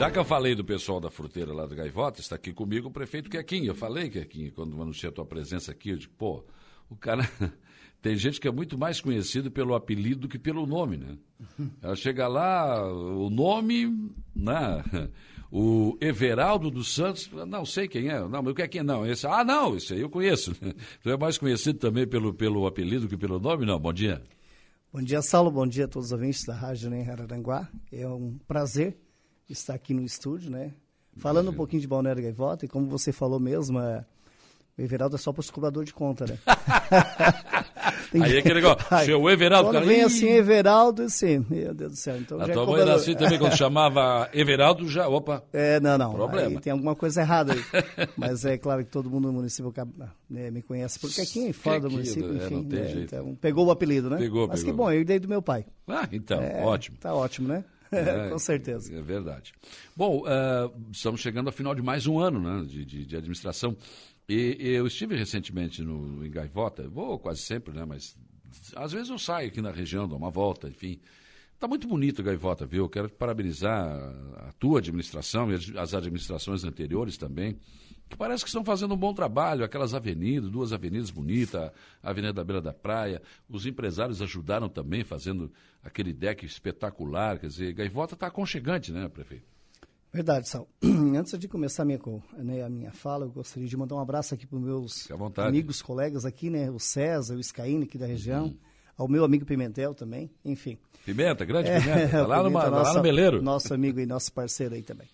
Já que eu falei do pessoal da fruteira lá do Gaivota, está aqui comigo o prefeito Quequinho. Eu falei, Quequinho, quando anunciei a tua presença aqui, eu digo, pô, o cara. Tem gente que é muito mais conhecido pelo apelido do que pelo nome, né? Ela chega lá, o nome, né? O Everaldo dos Santos, não sei quem é, não, mas o que é quem não? Esse, ah, não, esse aí eu conheço. Tu é mais conhecido também pelo, pelo apelido que pelo nome? Não, bom dia. Bom dia, Saulo, bom dia a todos os ouvintes da Rádio né, Araranguá. É um prazer estar aqui no estúdio, né? Falando um pouquinho de Balneário Gaivota, e como você falou mesmo, é, o Everaldo é só para os cobrador de conta, né? aí é aquele negócio, seu Everaldo... Quando cara, vem assim, Everaldo, assim, meu Deus do céu. Então, A já é tua mãe era assim também, quando chamava Everaldo, já, opa, É, não, não. Problema. Aí tem alguma coisa errada aí. Mas é claro que todo mundo no município acaba, né, me conhece, porque aqui é fora do Quequinho, município, é, enfim. não tem né, jeito. então, pegou o apelido, né? Pegou, Mas pegou. que bom, eu herdei do meu pai. ah, então, É, ótimo. Tá ótimo, né? É, Com certeza. É verdade. Bom, ah, estamos chegando ao final de mais um ano né, de, de- de administração. E, e eu estive recentemente no, em Gaivota, vou quase sempre, né, mas às vezes eu saio aqui na região, dou uma volta, enfim. Está muito bonito Gaivota, viu? Quero parabenizar a tua administração e as administrações anteriores também, que parece que estão fazendo um bom trabalho. Aquelas avenidas, duas avenidas bonitas, a Avenida da Beira da Praia. Os empresários ajudaram também, fazendo aquele deck espetacular. Quer dizer, Gaivota está aconchegante, né, prefeito? Verdade, Sal. Antes de começar a minha, né, a minha fala, eu gostaria de mandar um abraço aqui para os meus amigos, colegas aqui, né? O César, o Scaíne aqui da região, Uhum. ao meu amigo Pimentel também, enfim. Pimenta, grande Pimenta. É, Tá lá, o no, Pimenta, lá nosso- no Meleiro. Nosso amigo e nosso parceiro aí também.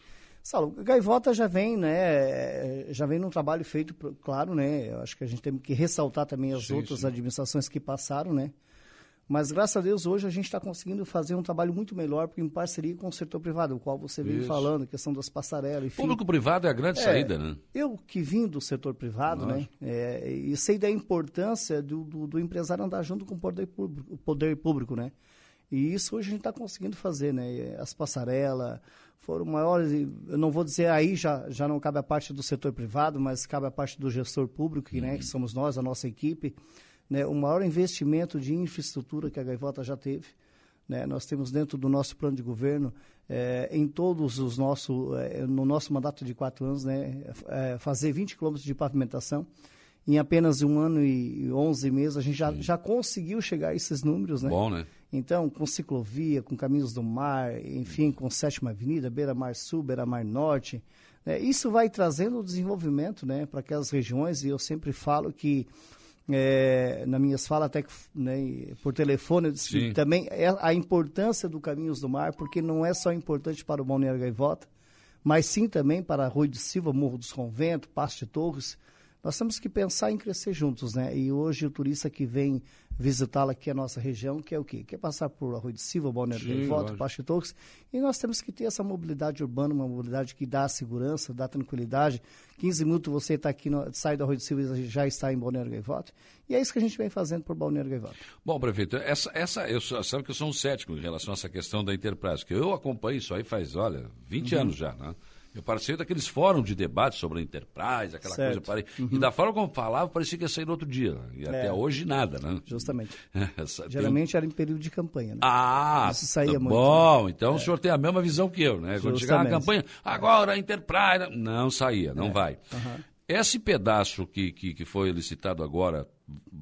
Saulo, Gaivota já vem, né? Já vem num trabalho feito, claro, né? Eu acho que a gente tem que ressaltar também as Sim, outras sim. administrações que passaram, né? Mas graças a Deus hoje a gente está conseguindo fazer um trabalho muito melhor em parceria com o setor privado, o qual você veio falando, questão das passarelas, enfim. Público-privado é a grande É, saída, né? Eu que vim do setor privado, né, é, e sei da importância do, do, do empresário andar junto com o poder público, o poder público, né? E isso hoje a gente está conseguindo fazer, né? As passarelas foram maiores, eu não vou dizer aí já, já não cabe a parte do setor privado, mas cabe a parte do gestor público, que, né, que somos nós, a nossa equipe, né? O maior investimento de infraestrutura que a Gaivota já teve, né? Nós temos dentro do nosso plano de governo, eh, em todos os nossos, eh, no nosso mandato de quatro anos, né, eh, fazer 20 quilômetros de pavimentação. Em apenas um ano e 11 meses, a gente já, já conseguiu chegar a esses números, né? Bom, né? Então, com ciclovia, com caminhos do mar, enfim, com Sétima Avenida, Beira-Mar Sul, Beira-Mar Norte, né, isso vai trazendo o desenvolvimento né, para aquelas regiões e eu sempre falo que, é, nas minhas falas até que, né, por telefone, também é a importância do Caminhos do Mar, porque não é só importante para o Balneário Gaivota, mas sim também para Arroio de Silva, Morro dos Conventos, Pasto de Torres. Nós temos que pensar em crescer juntos, né? E hoje o turista que vem visitá-la aqui a nossa região, que é o quê? Quer passar por Arroio de Silva, Balneário Sim, Gaivota, lógico. Pasto de Torres, e nós temos que ter essa mobilidade urbana, uma mobilidade que dá segurança, dá tranquilidade. 15 minutos você está aqui, no, sai do Arroio de Silva e já está em Balneário Gaivota. E é isso que a gente vem fazendo por Balneário Gaivota. Bom, prefeito, essa, essa, eu sabe que eu sou um cético em relação a essa questão da que eu acompanho isso aí faz, olha, 20 Uhum. anos já, né? Eu participei daqueles fóruns de debate sobre a Enterprise, aquela Certo. coisa. Parei, Uhum. E da forma como falava, parecia que ia sair no outro dia. né? E até É. hoje nada, né? Justamente. Essa- tem- Geralmente era em período de campanha, né? Ah, Isso saía tá muito, bom. Então o senhor tem a mesma visão que eu, né? Quando chegava a Justamente. campanha, agora a Enterprise. Não saía, não vai. aham. Esse pedaço que, que, que foi licitado agora,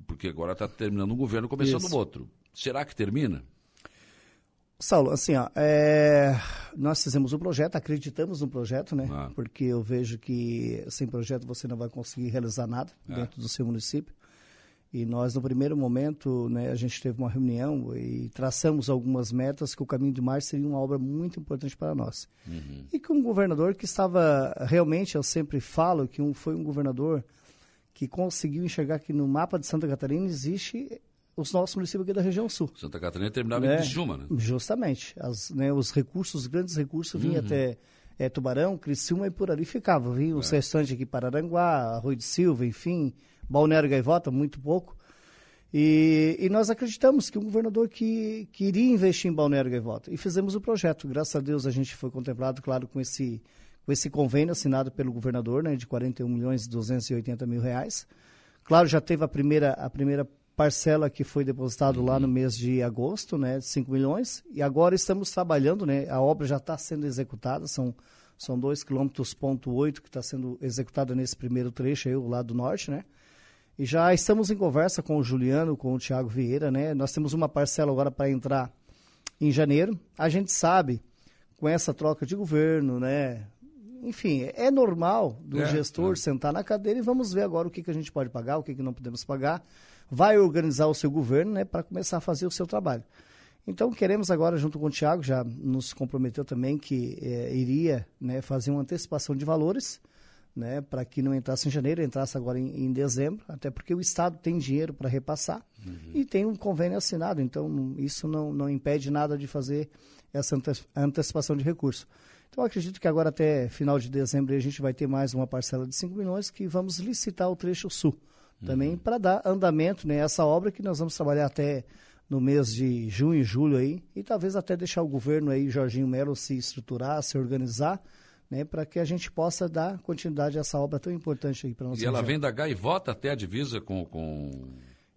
porque agora está terminando um governo, começando Isso. outro. Será que termina? Saulo, assim, ó, é, nós fizemos o projeto, acreditamos no projeto, né? Ah. Porque eu vejo que sem projeto você não vai conseguir realizar nada É. dentro do seu município. E nós, no primeiro momento, né, a gente teve uma reunião e traçamos algumas metas que o Caminho de Mar seria uma obra muito importante para nós. E com um governador que estava, realmente, eu sempre falo que um, foi um governador que conseguiu enxergar que no mapa de Santa Catarina existe os nossos municípios aqui da região sul. Santa Catarina terminava em É, Criciúma, né? Justamente. As, né, os recursos, os grandes recursos vinham Uhum. até é, Tubarão, Criciúma e por ali ficava. Vinha os É. restantes aqui para Aranguá, Arroio de Silva, enfim, Balneário Gaivota, muito pouco. E, e nós acreditamos que um governador que, que iria investir em Balneário Gaivota. E fizemos o projeto. Graças a Deus a gente foi contemplado, claro, com esse, com esse convênio assinado pelo governador, né, de 41 milhões e 280 mil reais. Claro, já teve a primeira, a primeira parcela que foi depositado uhum. lá no mês de agosto, né, de 5 milhões, e agora estamos trabalhando, né, a obra já está sendo executada, são são 2,8 km que está sendo executada nesse primeiro trecho aí, o lado norte, né? E já estamos em conversa com o Juliano, com o Tiago Vieira, né? Nós temos uma parcela agora para entrar em janeiro. A gente sabe, com essa troca de governo, né? Enfim, é normal do é, gestor é. sentar na cadeira e vamos ver agora o que, que a gente pode pagar, o que, que não podemos pagar. Vai organizar o seu governo, né? Para começar a fazer o seu trabalho. Então, queremos agora, junto com o Tiago, já nos comprometeu também que é, iria né, fazer uma antecipação de valores, né, para que não entrasse em janeiro, entrasse agora em, em dezembro, até porque o Estado tem dinheiro para repassar uhum. e tem um convênio assinado, então isso não, não impede nada de fazer essa antecipação de recurso. Então, acredito que agora até final de dezembro a gente vai ter mais uma parcela de 5 milhões que vamos licitar o trecho sul também uhum. para dar andamento nessa né, obra que nós vamos trabalhar até no mês de junho e julho aí, e talvez até deixar o governo aí, Jorginho Melo, se estruturar, se organizar, né, para que a gente possa dar continuidade a essa obra tão importante aí para nós. E ela vem da Gaivota até a divisa com... com...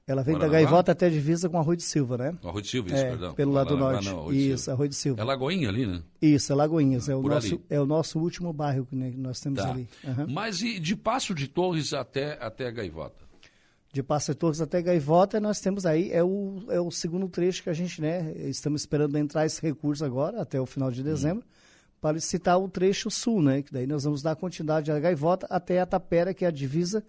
Ela vem da Gaivota até a divisa com Arroio de Silva, né? Arroio de Silva, isso, é, perdão. Pelo lado norte. Não, isso, Arroio de Silva. É Lagoinha ali, né? Isso, é Lagoinhas. É, o nosso, é o nosso último bairro que nós temos tá. ali. Uhum. Mas e de Passo de Torres até, até a Gaivota? de Passo de Torres até Gaivota, nós temos aí, é o, é o segundo trecho que a gente, né, estamos esperando entrar esse recurso agora, até o final de dezembro, uhum. para licitar o trecho sul, né, que daí nós vamos dar continuidade à Gaivota até a Tapera, que é a divisa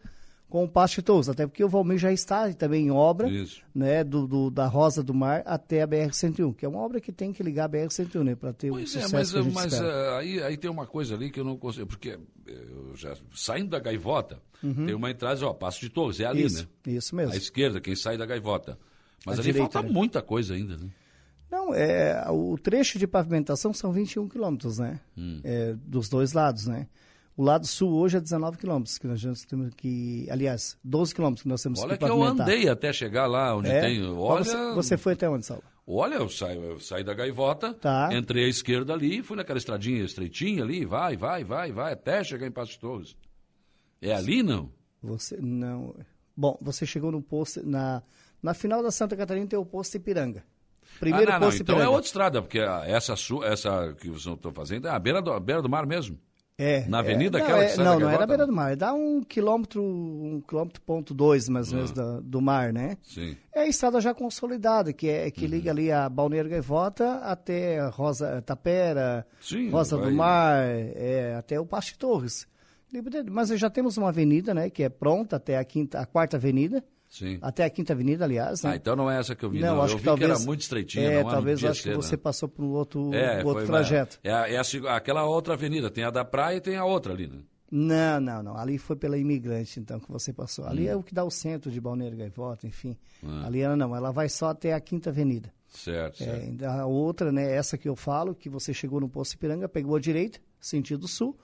com o de Torres, até porque o Valmir já está também em obra, né, do, do, da Rosa do Mar até a BR-101, que é uma obra que tem que ligar a BR-101, né, para ter pois o é, sucesso mas, que mas uh, aí, aí tem uma coisa ali que eu não consigo, porque eu já, saindo da Gaivota, uhum. tem uma entrada, ó, Passo de Torres, é ali, isso, né? Isso mesmo. À esquerda, quem sai da Gaivota. Mas a ali direita, falta né? muita coisa ainda, né? Não, é, o trecho de pavimentação são 21 quilômetros, né? Hum. É, dos dois lados, né? O lado sul hoje é 19 quilômetros, que nós temos que, aliás, 12 quilômetros que nós temos olha que Olha que eu andei até chegar lá onde é? tem, olha... Você, você, foi até onde, Saulo? Olha, eu saí, eu saí da gaivota, tá. entrei à esquerda ali, fui naquela estradinha estreitinha ali, vai, vai, vai, vai, até chegar em Passo de Torres. É ali, não? Você, não... Bom, você chegou no posto, na, na final da Santa Catarina tem o posto Ipiranga. Primeiro ah, não, posto não, Então é outra estrada, porque essa, essa que vocês estão fazendo é a beira do, a beira do mar mesmo. É, na avenida é, aquela não, que sai Não, não é na beira do mar. Dá um quilômetro, um quilômetro ponto dois, mais ou menos, ah. do mar, né? Sim. É a estrada já consolidada, que, é, que uhum. liga ali a Balneário Gaivota até Rosa Tapera, Sim, Rosa vai. do Mar, é, até o Pasto Torres. Mas já temos uma avenida, né, que é pronta até a, quinta, a quarta avenida. Sim. Até a Quinta Avenida, aliás. Né? Ah, então não é essa que eu vi. Não, não. acho eu que vi talvez, que era muito estreitinha. É, talvez acho que você né? passou por um outro, é, outro trajeto. É, é, a, aquela outra avenida, tem a da praia e tem a outra ali, né? Não, não, não. Ali foi pela imigrante, então, que você passou. Ali hum. é o que dá o centro de Balneário Gaivota, enfim. Ah. Ali ela não, ela vai só até a Quinta Avenida. Certo, é, certo. A outra, né, essa que eu falo, que você chegou no Poço Ipiranga, pegou a direita, sentido sul,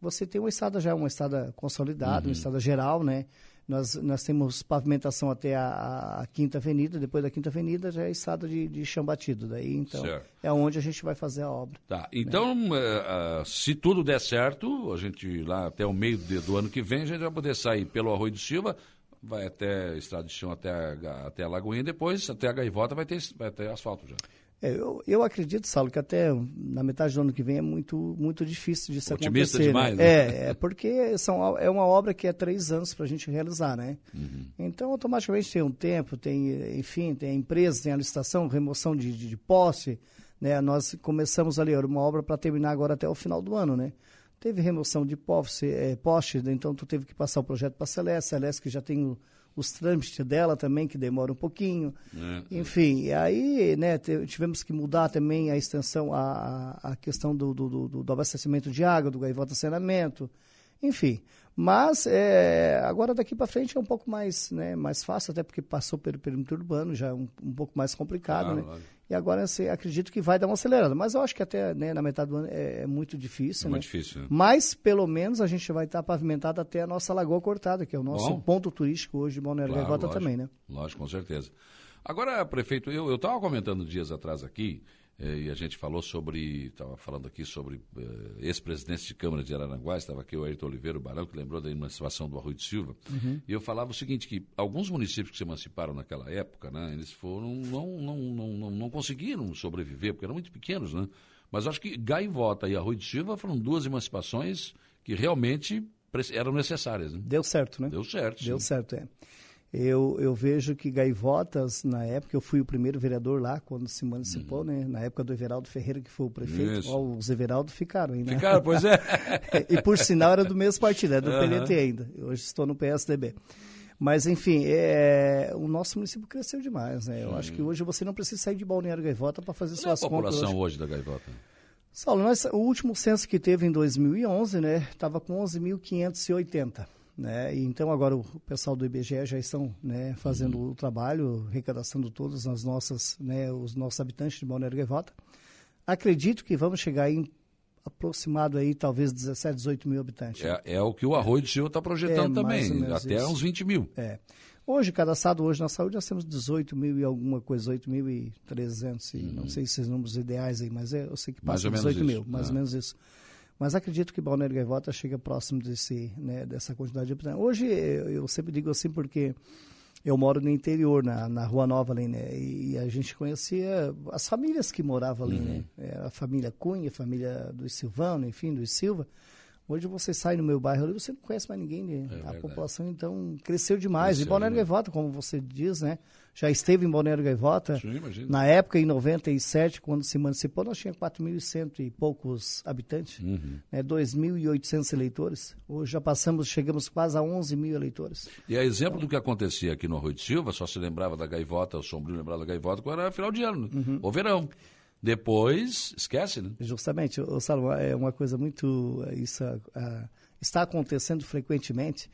você tem uma estrada já, uma estrada consolidada, uhum. uma estrada geral, né? Nós, nós temos pavimentação até a, a, Quinta Avenida, depois da Quinta Avenida já é estrada de, de chão batido. Daí, então, certo. é onde a gente vai fazer a obra. Tá, então, né? uh, se tudo der certo, a gente lá até o meio de, do ano que vem, a gente vai poder sair pelo Arroio do Silva, vai até estrada de chão até a, até a Lagoinha, depois até a Gaivota vai ter, vai ter asfalto já. É, eu, eu acredito, Saulo, que até na metade do ano que vem é muito, muito difícil de se Otimista acontecer. demais, né? né? É, é, porque são, é uma obra que é três anos para a gente realizar, né? Uhum. Então, automaticamente tem um tempo, tem, enfim, tem a empresa, tem a licitação, remoção de, de, de posse, né? Nós começamos ali, era uma obra para terminar agora até o final do ano, né? Teve remoção de posse, é, poste, então tu teve que passar o projeto para a Celeste, Celeste que já tem o os trâmites dela também, que demora um pouquinho. É, Enfim, e aí né, tivemos que mudar também a extensão, a, a questão do, do, do, do abastecimento de água, do gaivota saneamento. Enfim, mas é, agora daqui para frente é um pouco mais, né, mais fácil, até porque passou pelo perímetro urbano, já é um, um pouco mais complicado, claro, né? E agora assim, acredito que vai dar uma acelerada. Mas eu acho que até né, na metade do ano é, é muito difícil. É né? muito difícil. Mas pelo menos a gente vai estar pavimentado até a nossa Lagoa Cortada, que é o nosso Bom, ponto turístico hoje de Balneário claro, Gaivota também, né? Lógico, com certeza. Agora, prefeito, eu estava comentando dias atrás aqui e a gente falou sobre, estava falando aqui sobre uh, ex-presidentes de Câmara de Araranguá, estava aqui o Ayrton Oliveira, o Barão, que lembrou da emancipação do Arroio de Silva, uhum. e eu falava o seguinte, que alguns municípios que se emanciparam naquela época, né, eles foram, não, não, não, não, não conseguiram sobreviver, porque eram muito pequenos, né? Mas acho que Gaivota e Arroio de Silva foram duas emancipações que realmente eram necessárias. Né? Deu certo, né? Deu certo. Deu sim. certo, é. Eu, eu vejo que Gaivotas, na época, eu fui o primeiro vereador lá, quando se emancipou, uhum. né? Na época do Everaldo Ferreira, que foi o prefeito. Ó, os Everaldo ficaram ainda. Né? Ficaram, pois é. e por sinal era do mesmo partido, é do uhum. PLT ainda. Hoje estou no PSDB. Mas, enfim, é, o nosso município cresceu demais, né? Eu acho que hoje você não precisa sair de Balneário Gaivota para fazer Qual suas compras. Qual é a população hoje. hoje da Gaivota? Saulo, nós, o último censo que teve em 2011, né, estava com 11.580. Né? E então agora o pessoal do IBGE já estão né, fazendo uhum. o trabalho, arrecadaçando todos as nossas, né, os nossos habitantes de Balneário Gaivota. Acredito que vamos chegar em aproximado aí talvez 17, 18 mil habitantes. É, é o que o Arroio do Silva está projetando é, também, até isso. uns 20 mil. É. Hoje, cadastrado hoje na saúde, nós temos 18 mil e alguma coisa, 8.300, uhum. não sei se os números ideais aí, mas é, eu sei que passa mais 18 mil, mais ou ah. menos isso. Mas acredito que Balneário Gaivota chega próximo desse, né, dessa quantidade de habitantes. Hoje, eu, sempre digo assim porque eu moro no interior, na, na Rua Nova ali, né? E a gente conhecia as famílias que moravam ali, uhum. né? a família Cunha, a família do Silvano, enfim, do Silva. Hoje você sai no meu bairro ali, você não conhece mais ninguém. Né? É a verdade. população, então, cresceu demais. Cresceu, e Balneário né? Gaivota, como você diz, né? Já esteve em Balneário Gaivota. Sim, Na época, em 97, quando se emancipou, nós tínhamos 4.100 e poucos habitantes, uhum. né? 2.800 eleitores. Hoje já passamos, chegamos quase a 11 mil eleitores. E a exemplo então, do que acontecia aqui no Arroio de Silva, só se lembrava da Gaivota, o Sombrio lembrava da Gaivota, quando era final de ano, uhum. ou verão. Depois, esquece, né? Justamente, o Salomão, é uma coisa muito. Isso uh, está acontecendo frequentemente.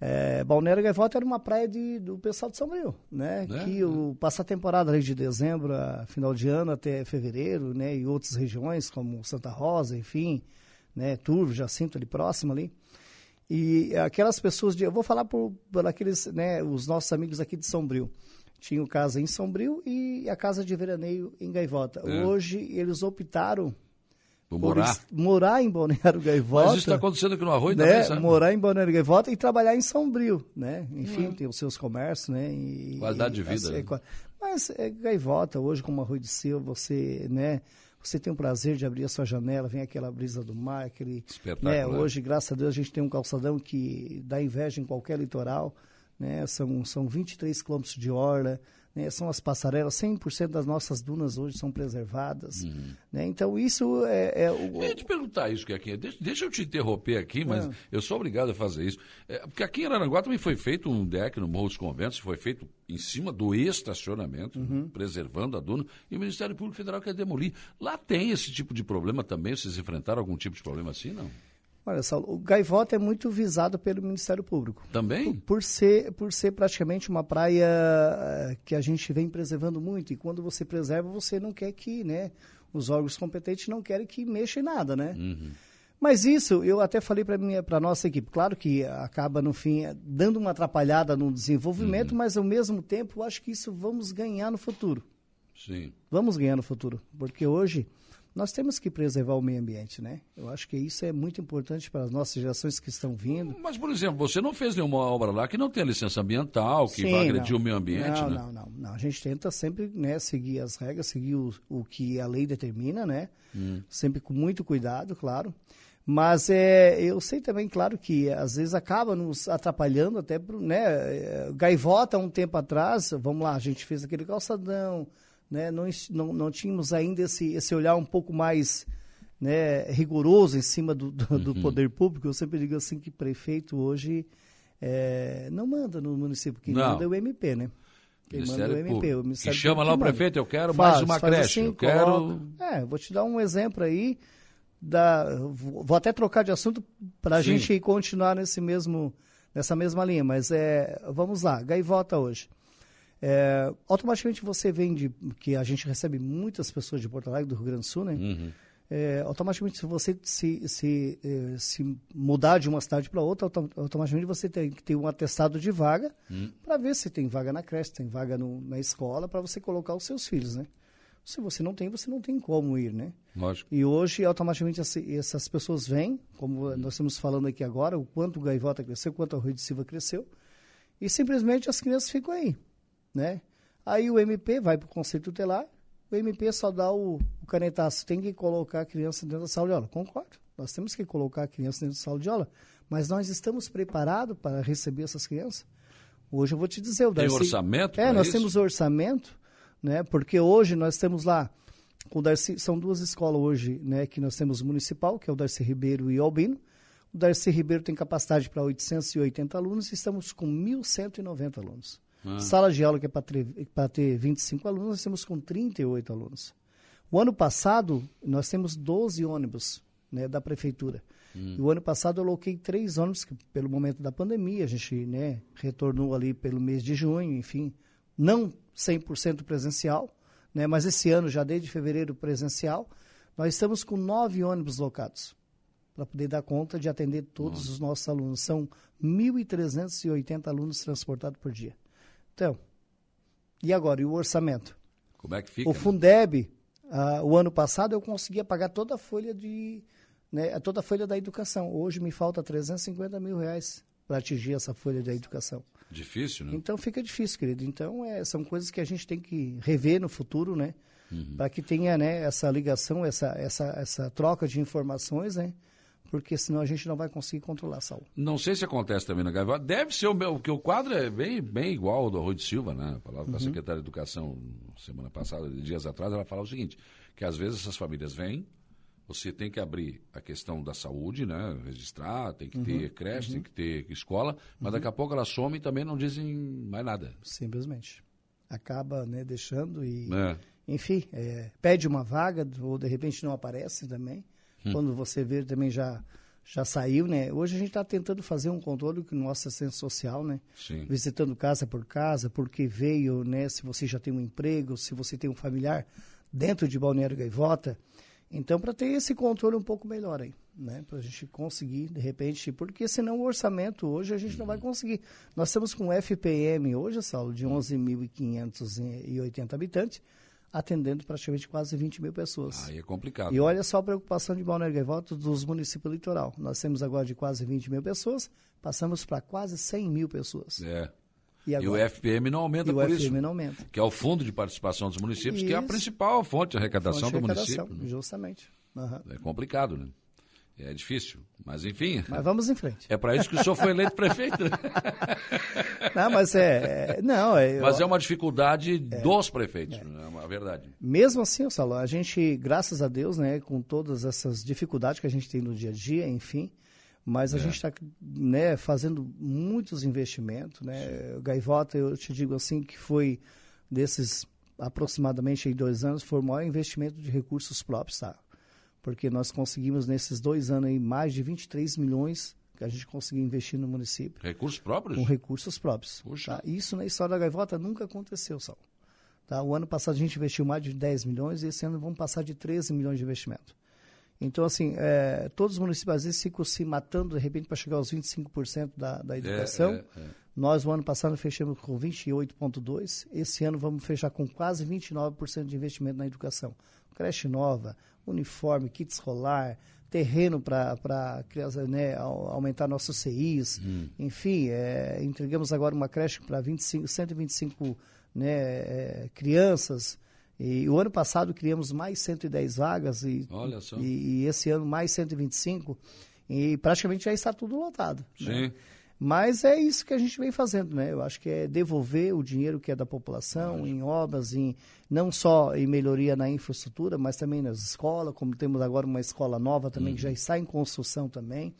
É, Balneário Gaivota era uma praia de, do pessoal de São Paulo, né? É, que é. o passa a temporada de dezembro a final de ano até fevereiro, né? E outras regiões como Santa Rosa, enfim, né? Turvo, Jacinto ali próximo ali. E aquelas pessoas de, eu vou falar por, por aqueles, né? Os nossos amigos aqui de Sombrio tinham casa em Sombrio e a casa de veraneio em Gaivota. É. Hoje eles optaram por morar. morar em Balneário Gaivota. Mas isso está acontecendo aqui no Arroio né? também, sabe? Morar em Balneário Gaivota e trabalhar em Sombrio, né? Enfim, uhum. tem os seus comércios, né? E, Qualidade e, de vida. Assim, né? Mas é Gaivota, hoje como Arroio de Silva, você, né? Você tem o prazer de abrir a sua janela, vem aquela brisa do mar, aquele... Né? Hoje, graças a Deus, a gente tem um calçadão que dá inveja em qualquer litoral né? são, são 23 quilômetros de orla, né? são as passarelas, 100% das nossas dunas hoje são preservadas. Uhum. Né? Então, isso é... é o... Eu ia te perguntar isso, aqui, deixa, deixa eu te interromper aqui, mas é. eu sou obrigado a fazer isso. É, porque aqui em Aranguá também foi feito um deck no Morro dos Conventos, foi feito em cima do estacionamento, uhum. preservando a duna, e o Ministério Público Federal quer demolir. Lá tem esse tipo de problema também? Vocês enfrentaram algum tipo de problema assim, não? Olha, Saulo, o gaivota é muito visado pelo Ministério Público. Também? Por, por, ser, por ser praticamente uma praia eh, que a gente vem preservando muito. E quando você preserva, você não quer que, né? Os órgãos competentes não querem que mexa em nada, né? Uhum. Mas isso, eu até falei para a nossa equipe. Claro que acaba, no fim, dando uma atrapalhada no desenvolvimento, uhum. mas ao mesmo tempo, eu acho que isso vamos ganhar no futuro. Sim. Vamos ganhar no futuro. Porque hoje nós temos que preservar o meio ambiente, né? Eu acho que isso é muito importante para as nossas gerações que estão vindo. Mas, por exemplo, você não fez nenhuma obra lá que não tenha licença ambiental, que Sim, vai agredir não. o meio ambiente, não, né? Não, não, não. A gente tenta sempre né, seguir as regras, seguir o, o que a lei determina, né? Hum. Sempre com muito cuidado, claro. Mas é, eu sei também, claro, que às vezes acaba nos atrapalhando até, né? É, gaivota, um tempo atrás, vamos lá, a gente fez aquele calçadão, né, não, não, não tínhamos ainda esse, esse olhar um pouco mais né, rigoroso em cima do, do, do uhum. poder público. Eu sempre digo assim que prefeito hoje é, não manda no município, quem não. manda é o MP, né? Quem manda é o MP. O Ministério e chama lá o prefeito, eu quero faz, mais uma creche, assim, eu quero... É, vou te dar um exemplo aí, da, vou até trocar de assunto para a gente continuar nesse mesmo, nessa mesma linha, mas é, vamos lá, gaivota hoje. É, automaticamente você vende, que a gente recebe muitas pessoas de Porto Alegre, do Rio Grande do Sul, né? Uhum. É, automaticamente, se você se, se, é, se mudar de uma cidade para outra, automaticamente você tem que ter um atestado de vaga uhum. para ver se tem vaga na creche, tem vaga no, na escola, para você colocar os seus filhos, né? Se você não tem, você não tem como ir, né? Lógico. E hoje, automaticamente, essas pessoas vêm, como nós estamos falando aqui agora, o quanto o Gaivota cresceu, o quanto a Rui de Silva cresceu, e simplesmente as crianças ficam aí, né? Aí o MP vai para o Conselho Tutelar, o MP só dá o, o canetaço, tem que colocar a criança dentro da sala de aula. Concordo, nós temos que colocar a criança dentro da sala de aula, mas nós estamos preparados para receber essas crianças? Hoje eu vou te dizer, o Darcy... Tem orçamento É, nós isso? temos orçamento, né? Porque hoje nós temos lá, o Darcy, são duas escolas hoje, né? Que nós temos municipal, que é o Darcy Ribeiro e Albino. O Darcy Ribeiro tem capacidade para 880 alunos e estamos com 1.190 alunos. Ah. Sala de aula que é para ter, ter 25 alunos, nós temos com 38 alunos. O ano passado, nós temos 12 ônibus né, da prefeitura. Hum. E o ano passado eu aloquei três ônibus, que pelo momento da pandemia, a gente né, retornou ali pelo mês de junho, enfim, não 100% presencial, né, mas esse ano, já desde fevereiro presencial, nós estamos com nove ônibus locados para poder dar conta de atender todos Nossa. os nossos alunos. São 1.380 alunos transportados por dia. Então, e agora? E o orçamento? Como é que fica? O né? Fundeb, uh, o ano passado, eu conseguia pagar toda a folha de. Né, toda a folha da educação. Hoje me falta 350 mil reais para atingir essa folha da educação. Difícil, né? Então fica difícil, querido. Então é, são coisas que a gente tem que rever no futuro, né? Uhum. Para que tenha né, essa ligação, essa, essa, essa troca de informações, né? Porque senão a gente não vai conseguir controlar a saúde. Não sei se acontece também na Gaivota. Deve ser o meu, porque o quadro é bem, bem igual ao do Arroio de Silva, né? Falava uhum. com a uhum. secretária de Educação semana passada, dias atrás, ela falava o seguinte, que às vezes essas famílias vêm, você tem que abrir a questão da saúde, né? Registrar, tem que uhum. ter creche, uhum. tem que ter escola, mas daqui a pouco ela some e também não dizem mais nada. Simplesmente. Acaba né, deixando e, é. enfim, é, pede uma vaga ou de repente não aparece também. Hum. Quando você vê, também já já saiu, né? Hoje a gente está tentando fazer um controle com nossa assistência social, né? Sim. Visitando casa por casa, porque veio, né? Se você já tem um emprego, se você tem um familiar dentro de Balneário Gaivota. Então, para ter esse controle um pouco melhor aí, né? Para a gente conseguir, de repente, porque senão o orçamento hoje a gente não vai uhum. conseguir. Nós estamos com FPM hoje, Saulo, de 11.580 habitantes atendendo praticamente quase 20 mil pessoas. Aí é complicado. E olha só a preocupação de Balneário Gaivota dos municípios litoral. Nós temos agora de quase 20 mil pessoas, passamos para quase 100 mil pessoas. É. E, agora, e, o FPM não aumenta por o isso. FPM não aumenta. Que é o Fundo de Participação dos Municípios, isso. que é a principal fonte de arrecadação fonte de do arrecadação, município. Justamente. Uhum. É complicado, né? É difícil, mas enfim. Mas vamos em frente. É para isso que o senhor foi eleito prefeito. não, mas é, é não. É, mas é uma dificuldade é, dos prefeitos, é. é uma verdade. Mesmo assim, Salão, a gente, graças a Deus, né, com todas essas dificuldades que a gente tem no dia a dia, enfim, mas a é. gente está né, fazendo muitos investimentos, né? O Gaivota, eu te digo assim, que foi desses aproximadamente em dois anos, foi o maior investimento de recursos próprios, tá? Porque nós conseguimos nesses dois anos aí mais de 23 milhões que a gente conseguiu investir no município. Recursos próprios? Com recursos próprios. Tá? Isso na história da Gaivota nunca aconteceu, Sal. Tá? O ano passado a gente investiu mais de 10 milhões e esse ano vamos passar de 13 milhões de investimento. Então, assim, é, todos os municípios às vezes ficam se matando de repente para chegar aos 25% da, da educação. É, é, é. Nós, o ano passado, fechamos com 28,2%. Esse ano vamos fechar com quase 29% de investimento na educação. Creche nova, uniforme, kit escolar, terreno para né, aumentar nossos CIs, hum. enfim, é, entregamos agora uma creche para 125 né, é, crianças. E o ano passado criamos mais 110 vagas e, e, e, esse ano mais 125 e praticamente já está tudo lotado. Né? Sim. Né? Mas é isso que a gente vem fazendo, né? Eu acho que é devolver o dinheiro que é da população em obras, em não só em melhoria na infraestrutura, mas também nas escolas, como temos agora uma escola nova também uhum. que já uhum. está em construção também.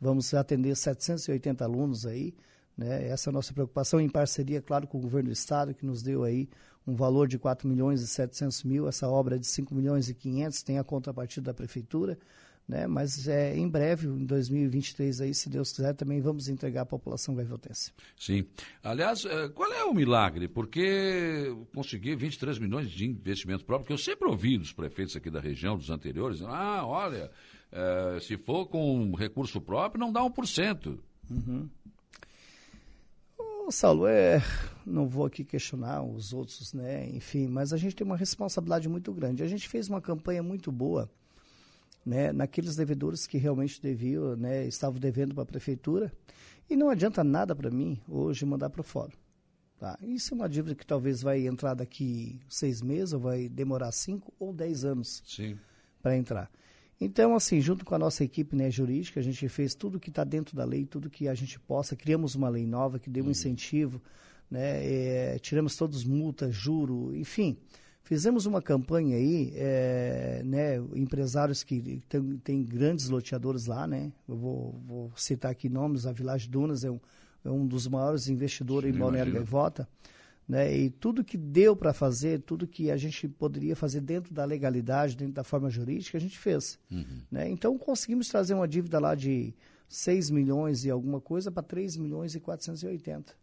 Vamos atender 780 alunos aí, né? Essa é a nossa preocupação em parceria, claro, com o governo do estado que nos deu aí um valor de 4 milhões e 700 mil, essa obra é de 5 milhões e 500, tem a contrapartida da prefeitura né? Mas é, em breve, em 2023, aí, se Deus quiser, também vamos entregar à população gaivotense. Sim. Aliás, é, qual é o milagre? Porque conseguir 23 milhões de investimento próprio, porque eu sempre ouvi dos prefeitos aqui da região, dos anteriores, ah, olha, é, se for com recurso próprio, não dá 1%. Uhum. Bom, Saulo, é, não vou aqui questionar os outros, né? Enfim, mas a gente tem uma responsabilidade muito grande. A gente fez uma campanha muito boa, né? Naqueles devedores que realmente deviam, né? Estavam devendo para a prefeitura. E não adianta nada para mim hoje mandar para fora. Tá? Isso é uma dívida que talvez vai entrar daqui seis meses, ou vai demorar cinco ou dez anos para entrar. Então, assim, junto com a nossa equipe né, jurídica, a gente fez tudo que está dentro da lei, tudo que a gente possa. Criamos uma lei nova que deu um uhum. incentivo, né, é, tiramos todos multas, juro, enfim. Fizemos uma campanha aí, é, né, empresários que têm grandes loteadores lá, né? Eu vou, vou, citar aqui nomes, a Village Dunas é um, é um dos maiores investidores Sim, em Balneário Gaivota. Né? E tudo que deu para fazer, tudo que a gente poderia fazer dentro da legalidade, dentro da forma jurídica, a gente fez. Uhum. Né? Então conseguimos trazer uma dívida lá de 6 milhões e alguma coisa para 3 milhões e 480.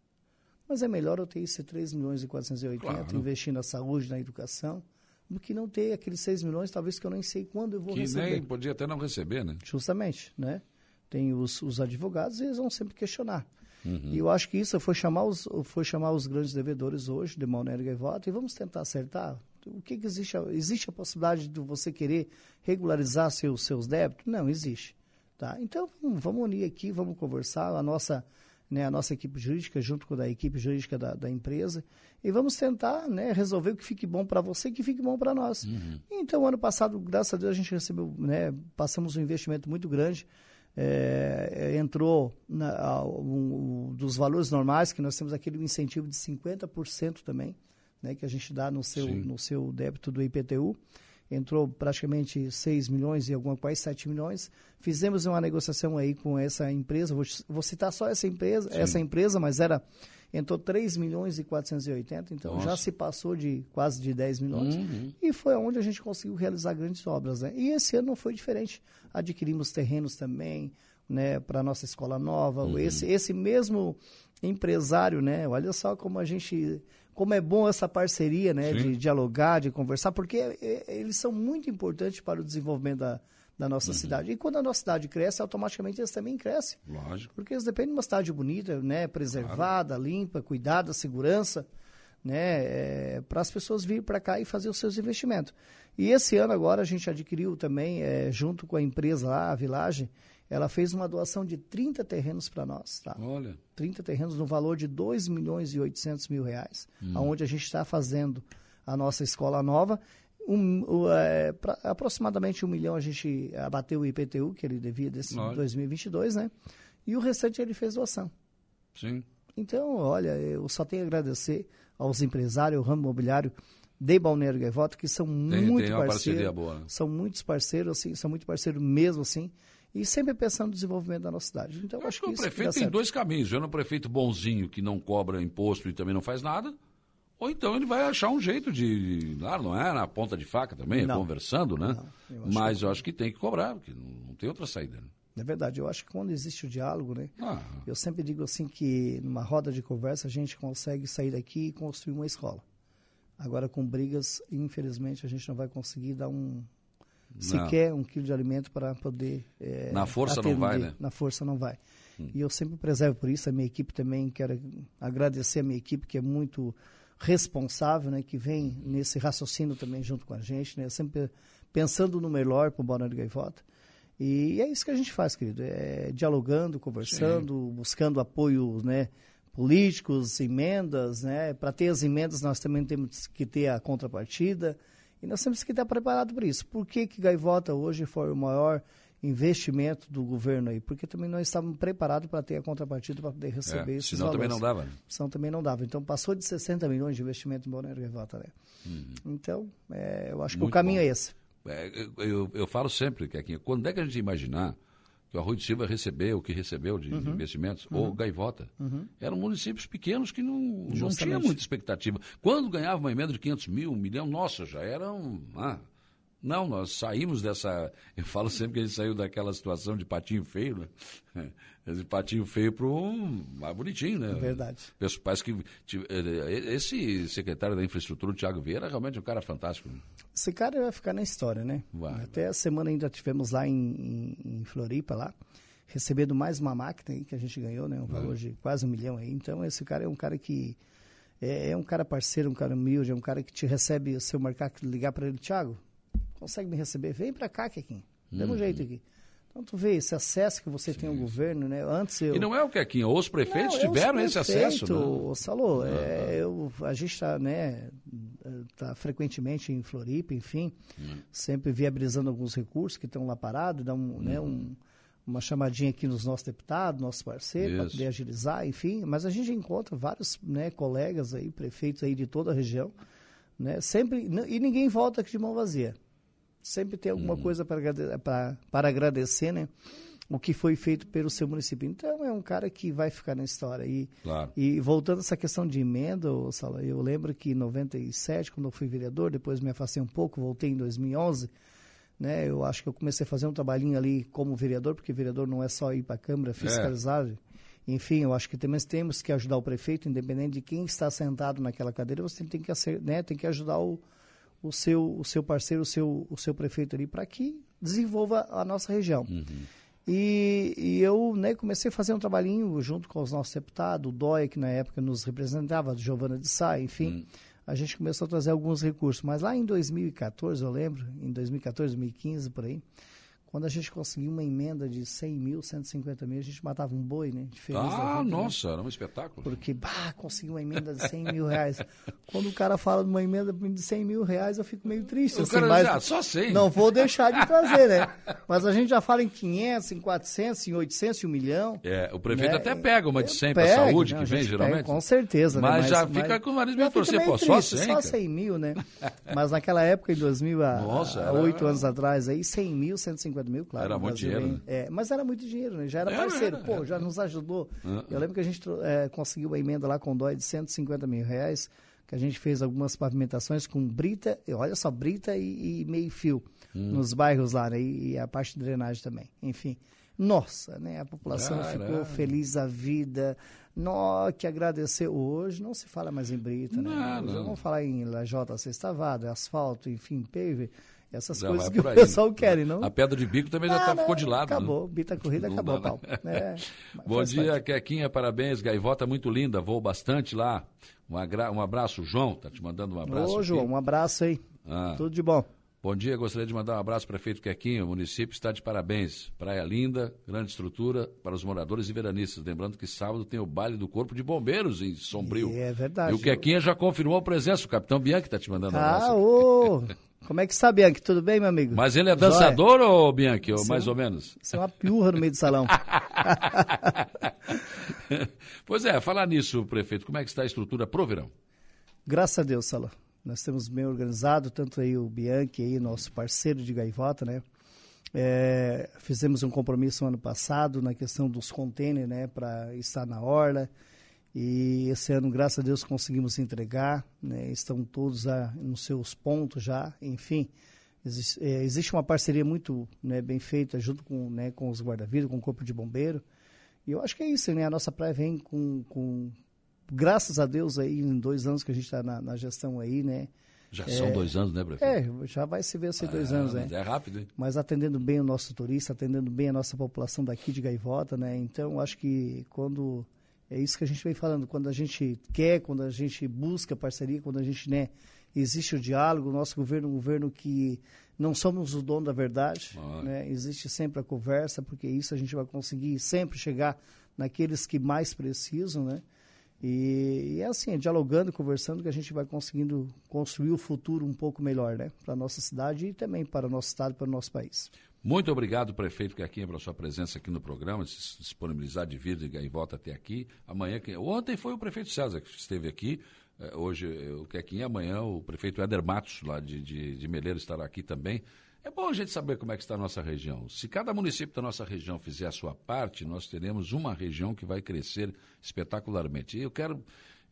Mas é melhor eu ter esse 3 milhões e 480, claro. investir na saúde, na educação, do que não ter aqueles 6 milhões, talvez que eu nem sei quando eu vou que receber. Que nem podia até não receber, né? Justamente, né? Tem os, os advogados e eles vão sempre questionar. Uhum. E eu acho que isso foi chamar os, foi chamar os grandes devedores hoje, de Maneira Gaivota, e vamos tentar acertar. O que, que existe? Existe a possibilidade de você querer regularizar seus, seus débitos? Não, existe. Tá? Então, vamos unir aqui, vamos conversar, a nossa, né, a nossa equipe jurídica, junto com a equipe jurídica da, da empresa, e vamos tentar né, resolver o que fique bom para você e que fique bom para nós. Uhum. Então, ano passado, graças a Deus, a gente recebeu, né, passamos um investimento muito grande, é, entrou na, um, um, dos valores normais, que nós temos aquele incentivo de 50% também, né, que a gente dá no seu, no seu débito do IPTU. Entrou praticamente 6 milhões e alguma coisa, 7 milhões. Fizemos uma negociação aí com essa empresa, vou, vou citar só essa empresa, Sim. essa empresa, mas era entrou 3 milhões e 480, então Nossa. já se passou de quase de 10 milhões. Uhum. E foi onde a gente conseguiu realizar grandes obras. Né? E esse ano não foi diferente. Adquirimos terrenos também né, para a nossa escola nova. Uhum. Esse, esse mesmo empresário, né? Olha só como a gente. Como é bom essa parceria, né? Sim. De dialogar, de conversar, porque é, é, eles são muito importantes para o desenvolvimento da, da nossa uhum. cidade. E quando a nossa cidade cresce, automaticamente eles também crescem. Lógico. Porque eles dependem de uma cidade bonita, né, preservada, claro. limpa, cuidada, segurança, né, é, para as pessoas virem para cá e fazer os seus investimentos. E esse ano agora a gente adquiriu também, é, junto com a empresa lá, a Village, ela fez uma doação de 30 terrenos para nós, tá? Olha. 30 terrenos no valor de 2 milhões e 800 mil reais, hum. onde a gente está fazendo a nossa escola nova um, é, pra, aproximadamente um milhão a gente abateu o IPTU, que ele devia desse Olha. 2022, né? E o restante ele fez doação. Sim. Então, olha, eu só tenho a agradecer aos empresários, ao ramo imobiliário de Balneário Gaivota, que são tem, muito tem parceiros. Boa, né? São muitos parceiros, assim, são muito parceiros mesmo, assim. E sempre pensando no desenvolvimento da nossa cidade. Então, acho, acho que, que o prefeito tem dois caminhos. Já no prefeito bonzinho, que não cobra imposto e também não faz nada, ou então ele vai achar um jeito de. Claro, não é na ponta de faca também, é conversando, né? Não, eu Mas que... eu acho que tem que cobrar, porque não, não tem outra saída. Né? É verdade, eu acho que quando existe o diálogo, né? Ah. Eu sempre digo assim que numa roda de conversa a gente consegue sair daqui e construir uma escola. Agora com brigas, infelizmente, a gente não vai conseguir dar um não. sequer um quilo de alimento para poder. É, Na força atender. não vai, né? Na força não vai. Hum. E eu sempre preservo por isso, a minha equipe também, quero agradecer a minha equipe que é muito responsável, né, que vem nesse raciocínio também junto com a gente, né, sempre pensando no melhor para o Balneário Gaivota. E é isso que a gente faz, querido, é dialogando, conversando, Sim. buscando apoio, né, políticos, emendas, né, para ter as emendas nós também temos que ter a contrapartida e nós temos que estar preparados para isso. Por que que Gaivota hoje foi o maior investimento do governo aí, porque também nós estávamos preparados para ter a contrapartida para poder receber é, esses senão valores. também não dava. Né? Senão também não dava. Então passou de 60 milhões de investimento em Balneário Gaivota, né? Uhum. Então, é, eu acho Muito que o caminho bom. é esse. É, eu, eu, falo sempre, que quando é que a gente imaginar que o Arroio de Silva recebeu o que recebeu de, uhum. investimentos, uhum. ou Gaivota, uhum. eram municípios pequenos que não, não tinham muita expectativa. Quando ganhava uma emenda de 500 mil, um milhão, nossa, já eram... Ah, não, nós saímos dessa. Eu falo sempre que a gente saiu daquela situação de patinho feio, né? Esse patinho feio para um mais bonitinho, né? Verdade. Parece que esse secretário da infraestrutura, o Thiago Vieira, realmente é um cara fantástico. Esse cara vai ficar na história, né? Vai, Até vai. a semana ainda tivemos lá em, em, Floripa lá. recebendo mais uma máquina aí que a gente ganhou, né? Um valor de quase um milhão aí. Então, esse cara é um cara que é, é um cara parceiro, um cara humilde, é um cara que te recebe o seu mercado, ligar para ele, Thiago, consegue me receber? Vem para cá, Kequinho. Dê um uhum. jeito aqui. Então, tu vê esse acesso que você sim, tem ao governo, né? Antes eu... E não é o Quequinho, os prefeitos não, tiveram é esse acesso, né? Salô, é, eu, a gente está, né, tá frequentemente em Floripa, enfim, uhum. sempre viabilizando alguns recursos que estão lá parados, dá um, né, uhum. né, um uma chamadinha aqui nos nossos deputados, nossos parceiros, para poder agilizar, enfim. Mas a gente encontra vários né, colegas aí, prefeitos aí de toda a região, né? Sempre, e ninguém volta aqui de mão vazia. Sempre tem alguma uhum. coisa para, para, para agradecer, né? O que foi feito pelo seu município. Então, é um cara que vai ficar na história. E, claro. e voltando a essa questão de emenda, Sala, eu lembro que em 97, quando eu fui vereador, depois me afastei um pouco, voltei em 2011, né? Eu acho que eu comecei a fazer um trabalhinho ali como vereador, porque vereador não é só ir para a Câmara fiscalizar. É. Enfim, eu acho que também temos que ajudar o prefeito, independente de quem está sentado naquela cadeira, você tem que, né, tem que ajudar o, o, seu, o seu parceiro, o seu, o seu prefeito ali, para que desenvolva a nossa região. Uhum. E, e, eu né, comecei a fazer um trabalhinho junto com os nossos deputados, o DOI, que na época nos representava, Giovana de Sá, enfim. Uhum a gente começou a trazer alguns recursos. Mas lá em 2014, eu lembro, em 2014, 2015, por aí, quando a gente conseguiu uma emenda de 100 mil, 150 mil, a gente matava um boi, né? ah, vida, né? nossa, né? era um espetáculo. Porque, bah, conseguiu uma emenda de 100 mil reais. Quando o cara fala de uma emenda de 100 mil reais, eu fico meio triste. O assim, cara mas, ah, só 100. Não vou deixar de trazer, né? Mas a gente já fala em 500, em 400, em 800, em 1 milhão. É, o prefeito né? até pega uma de 100 para saúde, não, que vem geralmente. Pega, com certeza, mas, né? mas já fica com o nariz meio torcer, pô, só 100. Só 100 mil, né? mas naquela época, em 2000, há 8 anos atrás, aí 100 mil, 150 mil, claro. Era muito dinheiro. Né? É, mas era muito dinheiro, né? Já era, era parceiro. Era, Pô, era. já nos ajudou. Uh, Eu lembro que a gente é, conseguiu a emenda lá com o DOI de 150 mil reais, que a gente fez algumas pavimentações com brita, olha só, brita e, e meio fio hum. nos bairros lá, né? E, e, a parte de drenagem também. Enfim. Nossa, né? A população Caramba. ficou feliz a vida. Nó, que agradeceu. Hoje não se fala mais em brita, né? Não, Hoje não. vamos falar em lajota sextavada, asfalto, enfim, pave. Essas já coisas que o pessoal né? quer, não? A pedra de bico também ah, já tá, ficou de lado. Né? Acabou, né? bita corrida, não acabou, pau. É, Bom dia, parte. Quequinha, parabéns. Gaivota muito linda, vou bastante lá. Um, agra... um abraço, João, tá te mandando um abraço. Ô, João, aqui. um abraço aí. Ah. Tudo de bom. Bom dia, gostaria de mandar um abraço para o prefeito Quequinho. O município está de parabéns. Praia linda, grande estrutura para os moradores e veranistas. Lembrando que sábado tem o baile do Corpo de Bombeiros em Sombrio. É verdade. E o Quequinha já confirmou a presença. O capitão Bianchi está te mandando um abraço. Ah, ô! Como é que está, Bianchi? Tudo bem, meu amigo? Mas ele é dançador Joia. ou Bianchi, ou mais ou menos? Você é uma piurra no meio do salão. pois é, falar nisso, prefeito, como é que está a estrutura pro verão? Graças a Deus, Salão. Nós temos bem organizado, tanto aí o Bianchi, aí, nosso parceiro de gaivota, né? É, fizemos um compromisso ano passado na questão dos containers, né, para estar na orla. E esse ano, graças a Deus, conseguimos entregar, né? estão todos a, nos seus pontos já, enfim. Existe, é, existe uma parceria muito né, bem feita junto com, né, com os guarda-vidas, com o Corpo de Bombeiro. E eu acho que é isso, né? A nossa praia vem com, com graças a Deus, aí, em dois anos que a gente está na, na, gestão aí, né? Já é, são dois anos, né, prefeito? É, já vai se ver ser dois é, anos, né? É rápido, hein? Mas atendendo bem o nosso turista, atendendo bem a nossa população daqui de Gaivota, né? Então, acho que quando é isso que a gente vem falando. Quando a gente quer, quando a gente busca parceria, quando a gente, né, existe o diálogo, o nosso governo é um governo que não somos o dono da verdade, né? existe sempre a conversa, porque isso a gente vai conseguir sempre chegar naqueles que mais precisam, né? E, e é assim, é dialogando, conversando, que a gente vai conseguindo construir o futuro um pouco melhor, né? Para a nossa cidade e também para o nosso estado, para o nosso país. Muito obrigado, prefeito Quequinha, pela sua presença aqui no programa, se disponibilizar de vir e volta até aqui. Amanhã, ontem foi o prefeito César que esteve aqui, eh, hoje eh, o Quequinha, amanhã o prefeito Éder Matos, lá de, de, de Meleiro, estará aqui também. É bom a gente saber como é que está a nossa região. Se cada município da nossa região fizer a sua parte, nós teremos uma região que vai crescer espetacularmente. E eu quero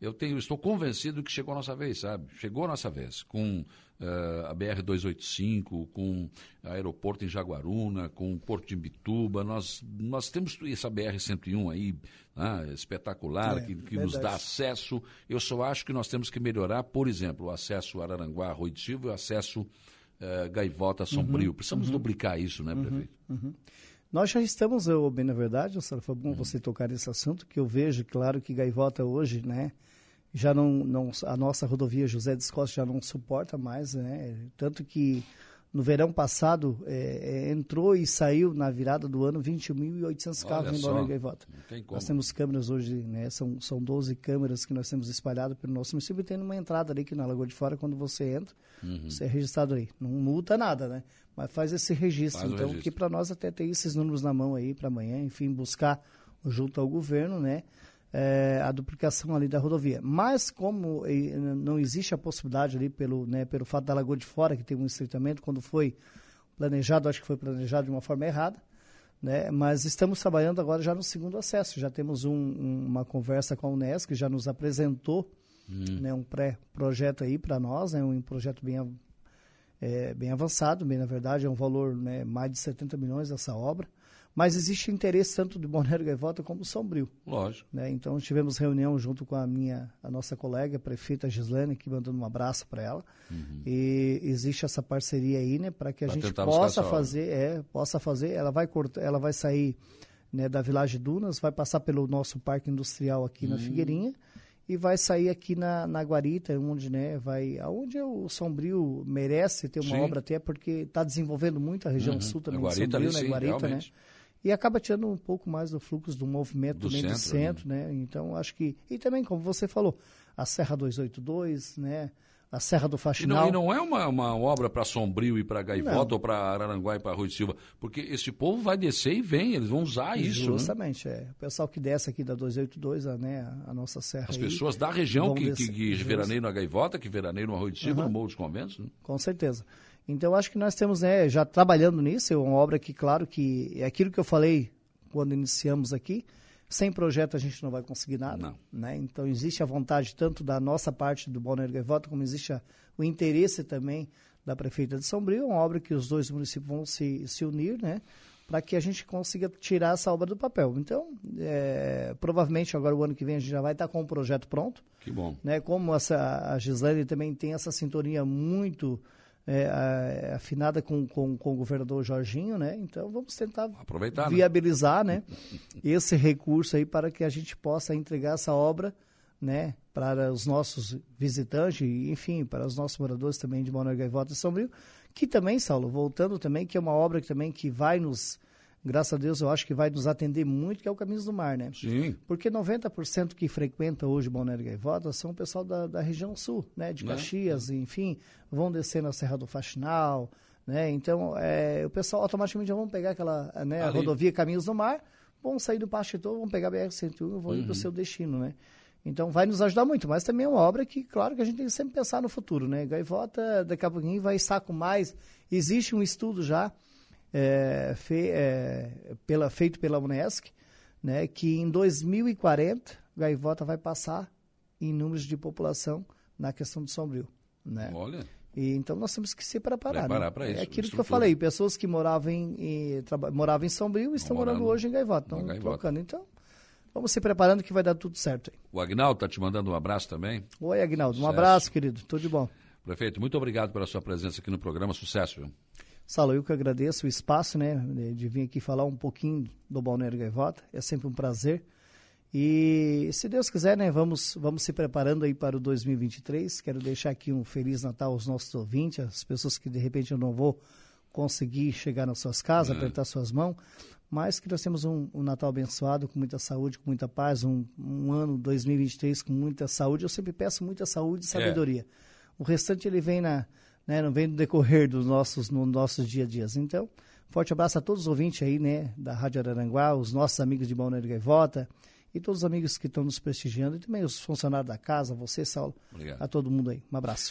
eu tenho, estou convencido que chegou a nossa vez, sabe? Chegou a nossa vez, com uh, a BR-285, com aeroporto em Jaguaruna, com o Porto de Imbituba, nós, nós temos essa BR-101 aí, né, espetacular, é, que, que nos dá acesso. Eu só acho que nós temos que melhorar, por exemplo, o acesso Araranguá, Arroio de Silva e o acesso uh, Gaivota, Sombrio. Uhum, Precisamos uhum. duplicar isso, né, uhum, prefeito? Uhum. Nós já estamos, eu, bem na verdade, foi bom uhum. você tocar nesse assunto, que eu vejo, claro, que Gaivota hoje, né, já não, não a nossa rodovia José de Costa já não suporta mais, né, tanto que no verão passado é, é, entrou e saiu na virada do ano 21.800 carros em Balneário Gaivota. Nós temos câmeras hoje, né, são, são 12 câmeras que nós temos espalhadas pelo nosso município e tem uma entrada ali que na Lagoa de Fora, quando você entra, uhum. você é registrado aí. Não multa nada, né? Mas faz esse registro. Faz então, registro. que para nós até ter esses números na mão aí para amanhã, enfim, buscar junto ao governo, né? É, a duplicação ali da rodovia. Mas como não existe a possibilidade ali pelo, né, pelo fato da Lagoa de Fora, que tem um estreitamento, quando foi planejado, acho que foi planejado de uma forma errada, né? Mas estamos trabalhando agora já no segundo acesso. Já temos um, um, uma conversa com a Unesco, que já nos apresentou hum. né, um pré-projeto aí para nós, né, um projeto bem, é, bem avançado, bem na verdade, é um valor né, mais de 70 milhões essa obra mas existe interesse tanto do Balneário Gaivota como do Sombrio. Lógico. Né? Então tivemos reunião junto com a minha, a nossa colega, a prefeita Gislane, que mandando um abraço para ela. Uhum. E existe essa parceria aí, né, para que a pra gente possa fazer, é, possa fazer. Ela vai cortar, ela vai sair né, da Village Dunas, vai passar pelo nosso parque industrial aqui uhum. na Figueirinha e vai sair aqui na, na Guarita, onde, né, vai, aonde o Sombrio merece ter uma Sim. obra até porque está desenvolvendo muito a região uhum. sul também a Guarita, Sombrio, né, sim, Guarita, né? E acaba tirando um pouco mais do fluxo do movimento do centro, centro né? né? Então, acho que... E também, como você falou, a Serra 282, né? a Serra do Faxinal. E não, e não é uma, uma obra para Sombrio e para Gaivota não. ou para Araranguá e para Rui de Silva, porque esse povo vai descer e vem, eles vão usar isso. Né? Justamente, né? é. O pessoal que desce aqui da 282, a, né, a nossa serra. As aí, pessoas da região que, que, que veraneiam na Gaivota, que veraneiam no Arroio de Silva, uhum. no Morro dos Conventos. Né? Com certeza. Então, acho que nós temos, né, já trabalhando nisso, é uma obra que, claro, que é aquilo que eu falei quando iniciamos aqui. Sem projeto a gente não vai conseguir nada. Não. Né? Então existe a vontade tanto da nossa parte do Balneário Gaivota, como existe a, o interesse também da Prefeita de Sombrio, uma obra que os dois municípios vão se, se unir, né? para que a gente consiga tirar essa obra do papel. Então, é, provavelmente agora o ano que vem a gente já vai estar com o projeto pronto. Que bom. Né? Como essa, a Gislaine também tem essa sintonia muito é, afinada com, com, com, o governador Jorginho, né? Então vamos tentar Aproveitar, né? viabilizar, né? né? esse recurso aí para que a gente possa entregar essa obra, né? Para os nossos visitantes e, enfim, para os nossos moradores também de Manoel Gaivota e Sombrio, que também, Saulo, voltando também, que é uma obra que também que vai nos graças a Deus, eu acho que vai nos atender muito, que é o Caminhos do Mar, né? Sim. Porque 90% que frequenta hoje Balneário Gaivota são o pessoal da, da região sul, né? De né? Caxias, né? enfim, vão descer na Serra do Faxinal, né? Então, é, o pessoal automaticamente já vão pegar aquela né, rodovia Caminhos do Mar, vão sair do Pachetou, vão pegar a BR-101 e vão uhum. ir para o seu destino, né? Então vai nos ajudar muito, mas também é uma obra que, claro, que a gente tem que sempre pensar no futuro, né? Gaivota, daqui a pouquinho vai estar com mais. Existe um estudo já é, fe, é, pela, feito pela Unesc, né, que em 2040 Gaivota vai passar em números de população na questão do Sombrio. Né? Olha. E, então nós temos que se preparar. Preparar né? para isso. É aquilo que eu falei, pessoas que moravam em, em, moravam em Sombrio estão morando, morando hoje em Gaivota, estão trocando. Então, vamos se preparando que vai dar tudo certo. Aí. O Agnaldo está te mandando um abraço também. Oi, Agnaldo. Um abraço, querido. Tudo de bom. Prefeito, muito obrigado pela sua presença aqui no programa. Sucesso, viu? Saulo, eu que agradeço o espaço, né, de vir aqui falar um pouquinho do Balneário Gaivota. É sempre um prazer. E se Deus quiser, né, vamos, vamos se preparando aí para o 2023. Quero deixar aqui um Feliz Natal aos nossos ouvintes, as pessoas que de repente eu não vou conseguir chegar nas suas casas, é. apertar suas mãos, mas que nós temos um, um, Natal abençoado, com muita saúde, com muita paz, um, um, ano 2023 com muita saúde. Eu sempre peço muita saúde e é. sabedoria. É. O restante ele vem na, né, não vem no decorrer dos nossos, no nossos dia a dias. Então, forte abraço a todos os ouvintes aí, né, da Rádio Araranguá, os nossos amigos de Balneário Gaivota e todos os amigos que estão nos prestigiando e também os funcionários da casa, você, Saulo, Obrigado. a todo mundo aí. Um abraço.